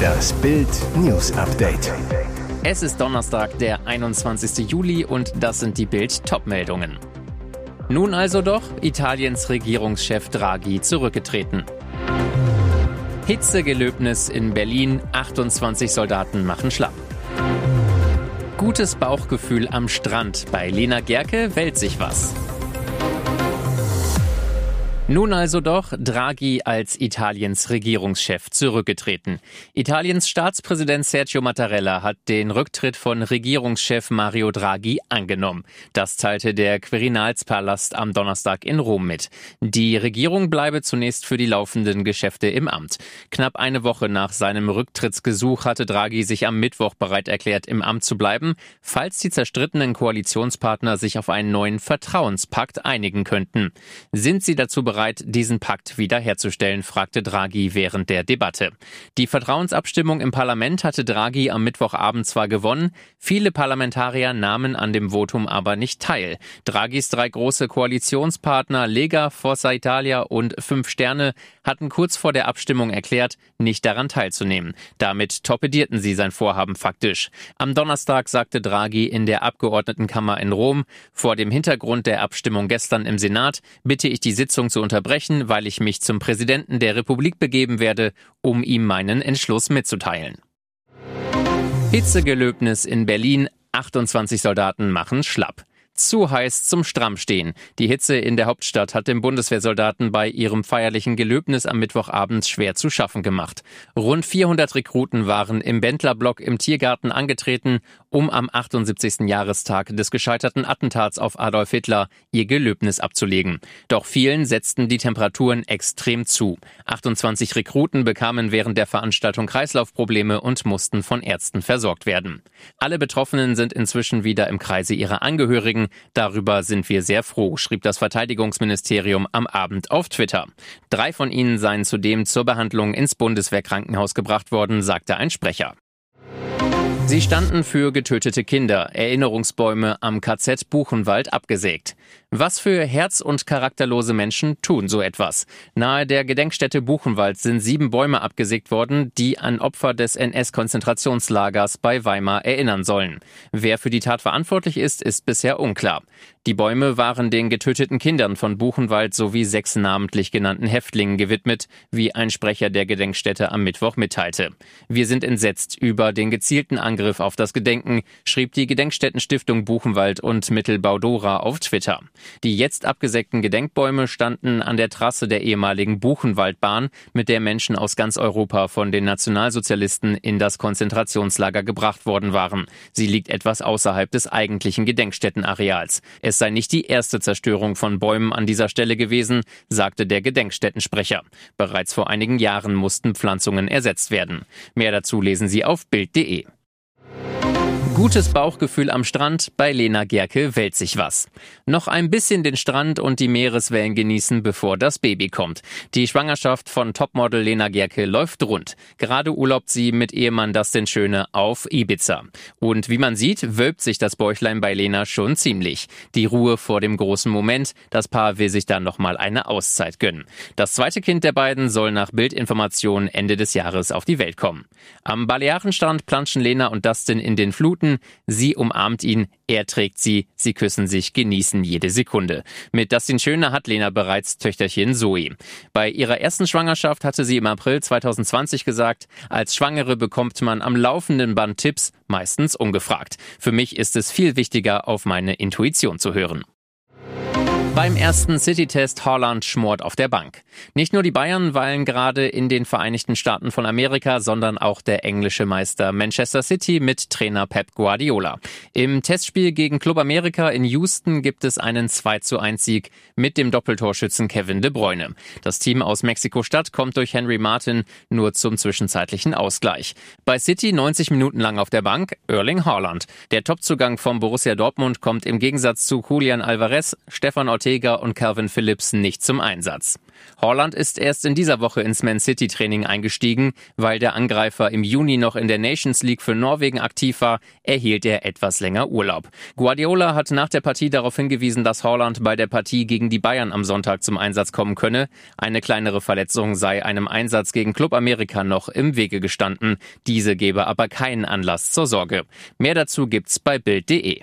Das Bild News Update. Es ist Donnerstag, der 21. Juli und das sind die Bild Topmeldungen. Nun also doch Italiens Regierungschef Draghi zurückgetreten. Hitzegelöbnis in Berlin, 28 Soldaten machen schlapp. Gutes Bauchgefühl am Strand. Bei Lena Gerke wählt sich was. Nun also doch Draghi als Italiens Regierungschef zurückgetreten. Italiens Staatspräsident Sergio Mattarella hat den Rücktritt von Regierungschef Mario Draghi angenommen. Das teilte der Quirinalspalast am Donnerstag in Rom mit. Die Regierung bleibe zunächst für die laufenden Geschäfte im Amt. Knapp eine Woche nach seinem Rücktrittsgesuch hatte Draghi sich am Mittwoch bereit erklärt, im Amt zu bleiben, falls die zerstrittenen Koalitionspartner sich auf einen neuen Vertrauenspakt einigen könnten. Sind sie dazu bereit, bereit, diesen Pakt wiederherzustellen, fragte Draghi während der Debatte. Die Vertrauensabstimmung im Parlament hatte Draghi am Mittwochabend zwar gewonnen, viele Parlamentarier nahmen an dem Votum aber nicht teil. Draghis drei große Koalitionspartner Lega, Forza Italia und Fünf Sterne hatten kurz vor der Abstimmung erklärt, nicht daran teilzunehmen. Damit torpedierten sie sein Vorhaben faktisch. Am Donnerstag sagte Draghi in der Abgeordnetenkammer in Rom, vor dem Hintergrund der Abstimmung gestern im Senat bitte ich die Sitzung zu unterbrechen, weil ich mich zum Präsidenten der Republik begeben werde, um ihm meinen Entschluss mitzuteilen. Hitzegelöbnis in Berlin. 28 Soldaten machen schlapp zu heiß zum Strammstehen. Die Hitze in der Hauptstadt hat den Bundeswehrsoldaten bei ihrem feierlichen Gelöbnis am Mittwochabend schwer zu schaffen gemacht. Rund 400 Rekruten waren im Bendlerblock im Tiergarten angetreten, um am 78. Jahrestag des gescheiterten Attentats auf Adolf Hitler ihr Gelöbnis abzulegen. Doch vielen setzten die Temperaturen extrem zu. 28 Rekruten bekamen während der Veranstaltung Kreislaufprobleme und mussten von Ärzten versorgt werden. Alle Betroffenen sind inzwischen wieder im Kreise ihrer Angehörigen. Darüber sind wir sehr froh, schrieb das Verteidigungsministerium am Abend auf Twitter. Drei von ihnen seien zudem zur Behandlung ins Bundeswehrkrankenhaus gebracht worden, sagte ein Sprecher. Sie standen für getötete Kinder, Erinnerungsbäume am KZ Buchenwald abgesägt. Was für herz- und charakterlose Menschen tun so etwas? Nahe der Gedenkstätte Buchenwald sind sieben Bäume abgesägt worden, die an Opfer des NS-Konzentrationslagers bei Weimar erinnern sollen. Wer für die Tat verantwortlich ist, ist bisher unklar. Die Bäume waren den getöteten Kindern von Buchenwald sowie sechs namentlich genannten Häftlingen gewidmet, wie ein Sprecher der Gedenkstätte am Mittwoch mitteilte. Wir sind entsetzt über den gezielten Angriff auf das Gedenken, schrieb die Gedenkstättenstiftung Buchenwald und Mittelbau Dora auf Twitter. Die jetzt abgesägten Gedenkbäume standen an der Trasse der ehemaligen Buchenwaldbahn, mit der Menschen aus ganz Europa von den Nationalsozialisten in das Konzentrationslager gebracht worden waren. Sie liegt etwas außerhalb des eigentlichen Gedenkstättenareals. Es sei nicht die erste Zerstörung von Bäumen an dieser Stelle gewesen, sagte der Gedenkstättensprecher. Bereits vor einigen Jahren mussten Pflanzungen ersetzt werden. Mehr dazu lesen Sie auf Bild.de. Gutes Bauchgefühl am Strand, bei Lena Gerke wählt sich was. Noch ein bisschen den Strand und die Meereswellen genießen, bevor das Baby kommt. Die Schwangerschaft von Topmodel Lena Gerke läuft rund. Gerade urlaubt sie mit Ehemann Dustin Schöne auf Ibiza. Und wie man sieht, wölbt sich das Bäuchlein bei Lena schon ziemlich. Die Ruhe vor dem großen Moment, das Paar will sich dann nochmal eine Auszeit gönnen. Das zweite Kind der beiden soll nach Bildinformationen Ende des Jahres auf die Welt kommen. Am Balearenstrand planschen Lena und Dustin in den Fluten, Minuten. Sie umarmt ihn, er trägt sie, sie küssen sich, genießen jede Sekunde. Mit Dustin Schöner hat Lena bereits Töchterchen Zoe. Bei ihrer ersten Schwangerschaft hatte sie im April 2020 gesagt, als Schwangere bekommt man am laufenden Band Tipps, meistens ungefragt. Für mich ist es viel wichtiger, auf meine Intuition zu hören. Beim ersten City-Test Holland schmort auf der Bank. Nicht nur die Bayern weilen gerade in den Vereinigten Staaten von Amerika, sondern auch der englische Meister Manchester City mit Trainer Pep Guardiola. Im Testspiel gegen Club Amerika in Houston gibt es einen 2 zu 1 Sieg mit dem Doppeltorschützen Kevin De Bruyne. Das Team aus Mexiko-Stadt kommt durch Henry Martin nur zum zwischenzeitlichen Ausgleich. Bei City 90 Minuten lang auf der Bank Erling Haaland. Der Topzugang vom Borussia Dortmund kommt im Gegensatz zu Julian Alvarez, Stefan Ortega und Calvin Phillips nicht zum Einsatz. Holland ist erst in dieser Woche ins Man City Training eingestiegen, weil der Angreifer im Juni noch in der Nations League für Norwegen aktiv war, erhielt er etwas länger Urlaub. Guardiola hat nach der Partie darauf hingewiesen, dass Holland bei der Partie gegen die Bayern am Sonntag zum Einsatz kommen könne. Eine kleinere Verletzung sei einem Einsatz gegen Club Amerika noch im Wege gestanden. Diese gebe aber keinen Anlass zur Sorge. Mehr dazu gibt's bei Bild.de.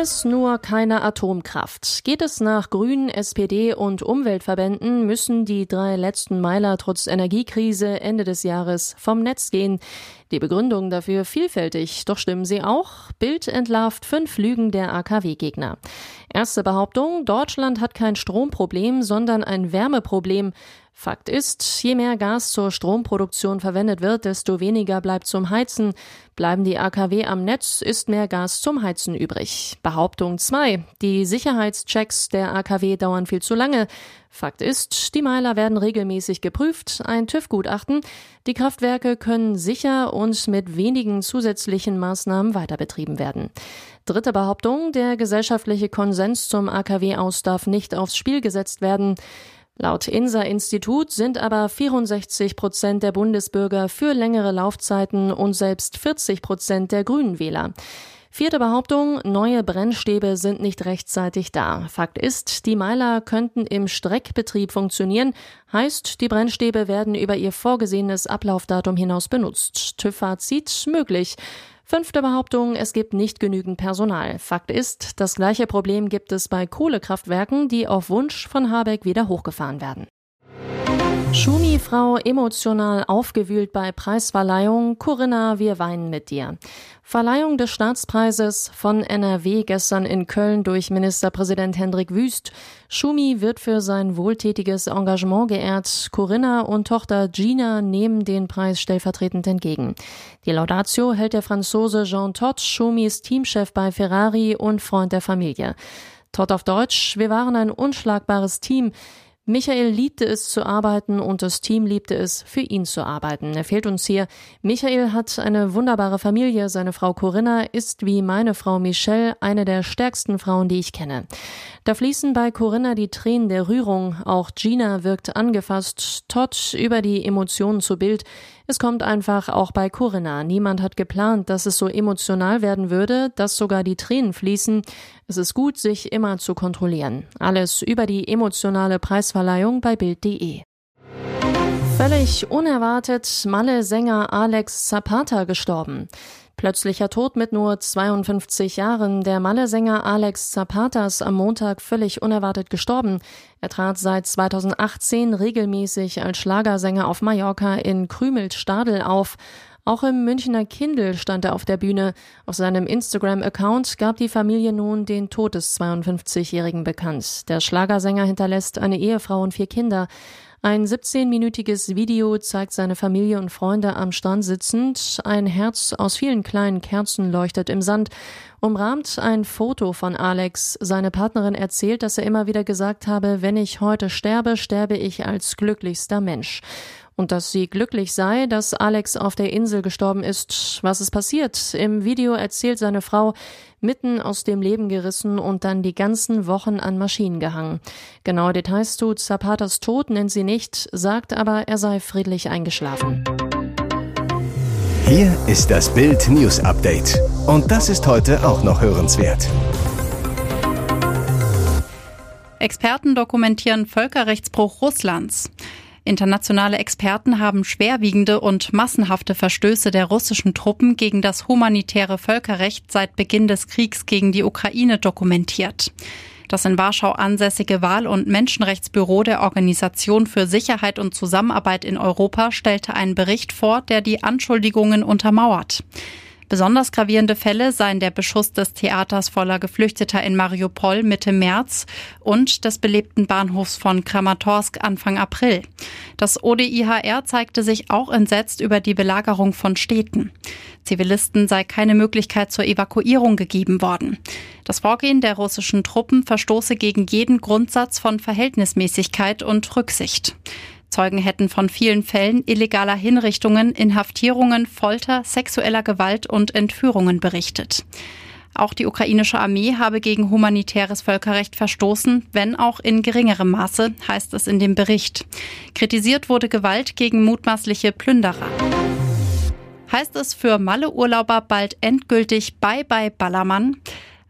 Alles nur keine Atomkraft. Geht es nach Grünen, SPD und Umweltverbänden, müssen die drei letzten Meiler trotz Energiekrise Ende des Jahres vom Netz gehen. Die Begründung dafür vielfältig, doch stimmen sie auch. Bild entlarvt fünf Lügen der AKW-Gegner. Erste Behauptung, Deutschland hat kein Stromproblem, sondern ein Wärmeproblem. Fakt ist, je mehr Gas zur Stromproduktion verwendet wird, desto weniger bleibt zum Heizen. Bleiben die AKW am Netz, ist mehr Gas zum Heizen übrig. Behauptung 2. Die Sicherheitschecks der AKW dauern viel zu lange. Fakt ist, die Meiler werden regelmäßig geprüft, ein TÜV-Gutachten. Die Kraftwerke können sicher und mit wenigen zusätzlichen Maßnahmen weiterbetrieben werden. Dritte Behauptung, der gesellschaftliche Konsens zum AKW aus darf nicht aufs Spiel gesetzt werden. Laut INSA-Institut sind aber 64 Prozent der Bundesbürger für längere Laufzeiten und selbst 40 Prozent der Grünen Wähler. Vierte Behauptung, neue Brennstäbe sind nicht rechtzeitig da. Fakt ist, die Meiler könnten im Streckbetrieb funktionieren, heißt, die Brennstäbe werden über ihr vorgesehenes Ablaufdatum hinaus benutzt. TÜV-Fazit möglich. Fünfte Behauptung, es gibt nicht genügend Personal. Fakt ist, das gleiche Problem gibt es bei Kohlekraftwerken, die auf Wunsch von Habeck wieder hochgefahren werden. Schumi-Frau emotional aufgewühlt bei Preisverleihung. Corinna, wir weinen mit dir. Verleihung des Staatspreises von NRW gestern in Köln durch Ministerpräsident Hendrik Wüst. Schumi wird für sein wohltätiges Engagement geehrt. Corinna und Tochter Gina nehmen den Preis stellvertretend entgegen. Die Laudatio hält der Franzose Jean Todt, Schumis Teamchef bei Ferrari und Freund der Familie. Todd auf Deutsch, wir waren ein unschlagbares Team. Michael liebte es zu arbeiten und das Team liebte es, für ihn zu arbeiten. Er fehlt uns hier. Michael hat eine wunderbare Familie. Seine Frau Corinna ist wie meine Frau Michelle eine der stärksten Frauen, die ich kenne. Da fließen bei Corinna die Tränen der Rührung. Auch Gina wirkt angefasst. Todd über die Emotionen zu Bild. Es kommt einfach auch bei Corinna. Niemand hat geplant, dass es so emotional werden würde, dass sogar die Tränen fließen. Es ist gut, sich immer zu kontrollieren. Alles über die emotionale Preisverleihung bei Bild.de. Völlig unerwartet Malle-Sänger Alex Zapata gestorben. Plötzlicher Tod mit nur 52 Jahren. Der Malle-Sänger Alex Zapatas am Montag völlig unerwartet gestorben. Er trat seit 2018 regelmäßig als Schlagersänger auf Mallorca in Krümelt-Stadel auf. Auch im Münchner Kindl stand er auf der Bühne. Auf seinem Instagram-Account gab die Familie nun den Tod des 52-Jährigen bekannt. Der Schlagersänger hinterlässt eine Ehefrau und vier Kinder. Ein 17-minütiges Video zeigt seine Familie und Freunde am Strand sitzend. Ein Herz aus vielen kleinen Kerzen leuchtet im Sand. Umrahmt ein Foto von Alex. Seine Partnerin erzählt, dass er immer wieder gesagt habe, wenn ich heute sterbe, sterbe ich als glücklichster Mensch und dass sie glücklich sei, dass Alex auf der Insel gestorben ist. Was ist passiert? Im Video erzählt seine Frau, mitten aus dem Leben gerissen und dann die ganzen Wochen an Maschinen gehangen. Genaue Details zu Zapatas Tod nennt sie nicht, sagt aber, er sei friedlich eingeschlafen. Hier ist das Bild News Update. Und das ist heute auch noch hörenswert. Experten dokumentieren Völkerrechtsbruch Russlands. Internationale Experten haben schwerwiegende und massenhafte Verstöße der russischen Truppen gegen das humanitäre Völkerrecht seit Beginn des Kriegs gegen die Ukraine dokumentiert. Das in Warschau ansässige Wahl- und Menschenrechtsbüro der Organisation für Sicherheit und Zusammenarbeit in Europa stellte einen Bericht vor, der die Anschuldigungen untermauert. Besonders gravierende Fälle seien der Beschuss des Theaters voller Geflüchteter in Mariupol Mitte März und des belebten Bahnhofs von Kramatorsk Anfang April. Das ODIHR zeigte sich auch entsetzt über die Belagerung von Städten. Zivilisten sei keine Möglichkeit zur Evakuierung gegeben worden. Das Vorgehen der russischen Truppen verstoße gegen jeden Grundsatz von Verhältnismäßigkeit und Rücksicht. Zeugen hätten von vielen Fällen illegaler Hinrichtungen, Inhaftierungen, Folter, sexueller Gewalt und Entführungen berichtet. Auch die ukrainische Armee habe gegen humanitäres Völkerrecht verstoßen, wenn auch in geringerem Maße, heißt es in dem Bericht. Kritisiert wurde Gewalt gegen mutmaßliche Plünderer. Heißt es für Malle-Urlauber bald endgültig Bye-bye Ballermann?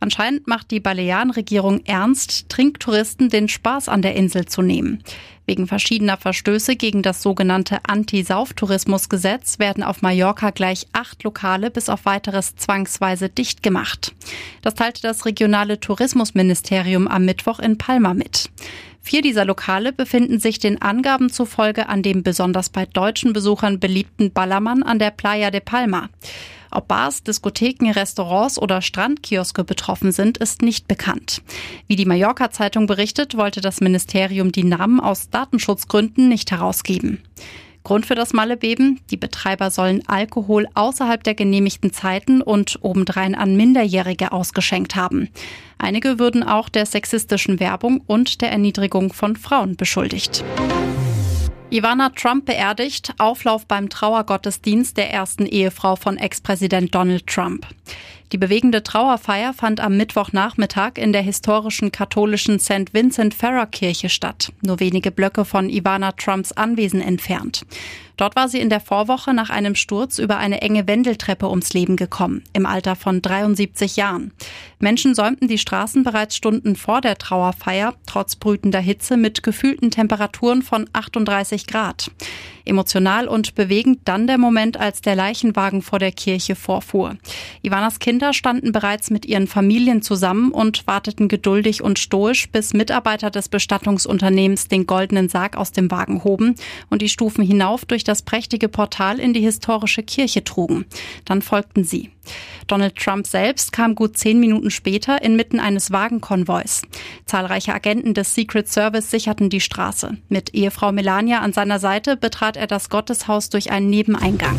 Anscheinend macht die Balearenregierung ernst, Trinktouristen den Spaß an der Insel zu nehmen. Wegen verschiedener Verstöße gegen das sogenannte Anti-Sauftourismus-Gesetz werden auf Mallorca gleich acht Lokale bis auf weiteres zwangsweise dicht gemacht. Das teilte das regionale Tourismusministerium am Mittwoch in Palma mit. Vier dieser Lokale befinden sich den Angaben zufolge an dem besonders bei deutschen Besuchern beliebten Ballermann an der Playa de Palma. Ob Bars, Diskotheken, Restaurants oder Strandkioske betroffen sind, ist nicht bekannt. Wie die Mallorca-Zeitung berichtet, wollte das Ministerium die Namen aus Datenschutzgründen nicht herausgeben. Grund für das Mallebeben? Die Betreiber sollen Alkohol außerhalb der genehmigten Zeiten und obendrein an Minderjährige ausgeschenkt haben. Einige würden auch der sexistischen Werbung und der Erniedrigung von Frauen beschuldigt. Ivana Trump beerdigt, Auflauf beim Trauergottesdienst der ersten Ehefrau von Ex-Präsident Donald Trump. Die bewegende Trauerfeier fand am Mittwochnachmittag in der historischen katholischen St. Vincent Ferrer Kirche statt, nur wenige Blöcke von Ivana Trumps Anwesen entfernt. Dort war sie in der Vorwoche nach einem Sturz über eine enge Wendeltreppe ums Leben gekommen, im Alter von 73 Jahren. Menschen säumten die Straßen bereits Stunden vor der Trauerfeier, trotz brütender Hitze mit gefühlten Temperaturen von 38 Grad. Emotional und bewegend dann der Moment, als der Leichenwagen vor der Kirche vorfuhr. Ivanas Kinder standen bereits mit ihren Familien zusammen und warteten geduldig und stoisch, bis Mitarbeiter des Bestattungsunternehmens den goldenen Sarg aus dem Wagen hoben und die Stufen hinauf durch das prächtige Portal in die historische Kirche trugen. Dann folgten sie. Donald Trump selbst kam gut zehn Minuten später inmitten eines Wagenkonvois. Zahlreiche Agenten des Secret Service sicherten die Straße. Mit Ehefrau Melania an seiner Seite betrat er das Gotteshaus durch einen Nebeneingang.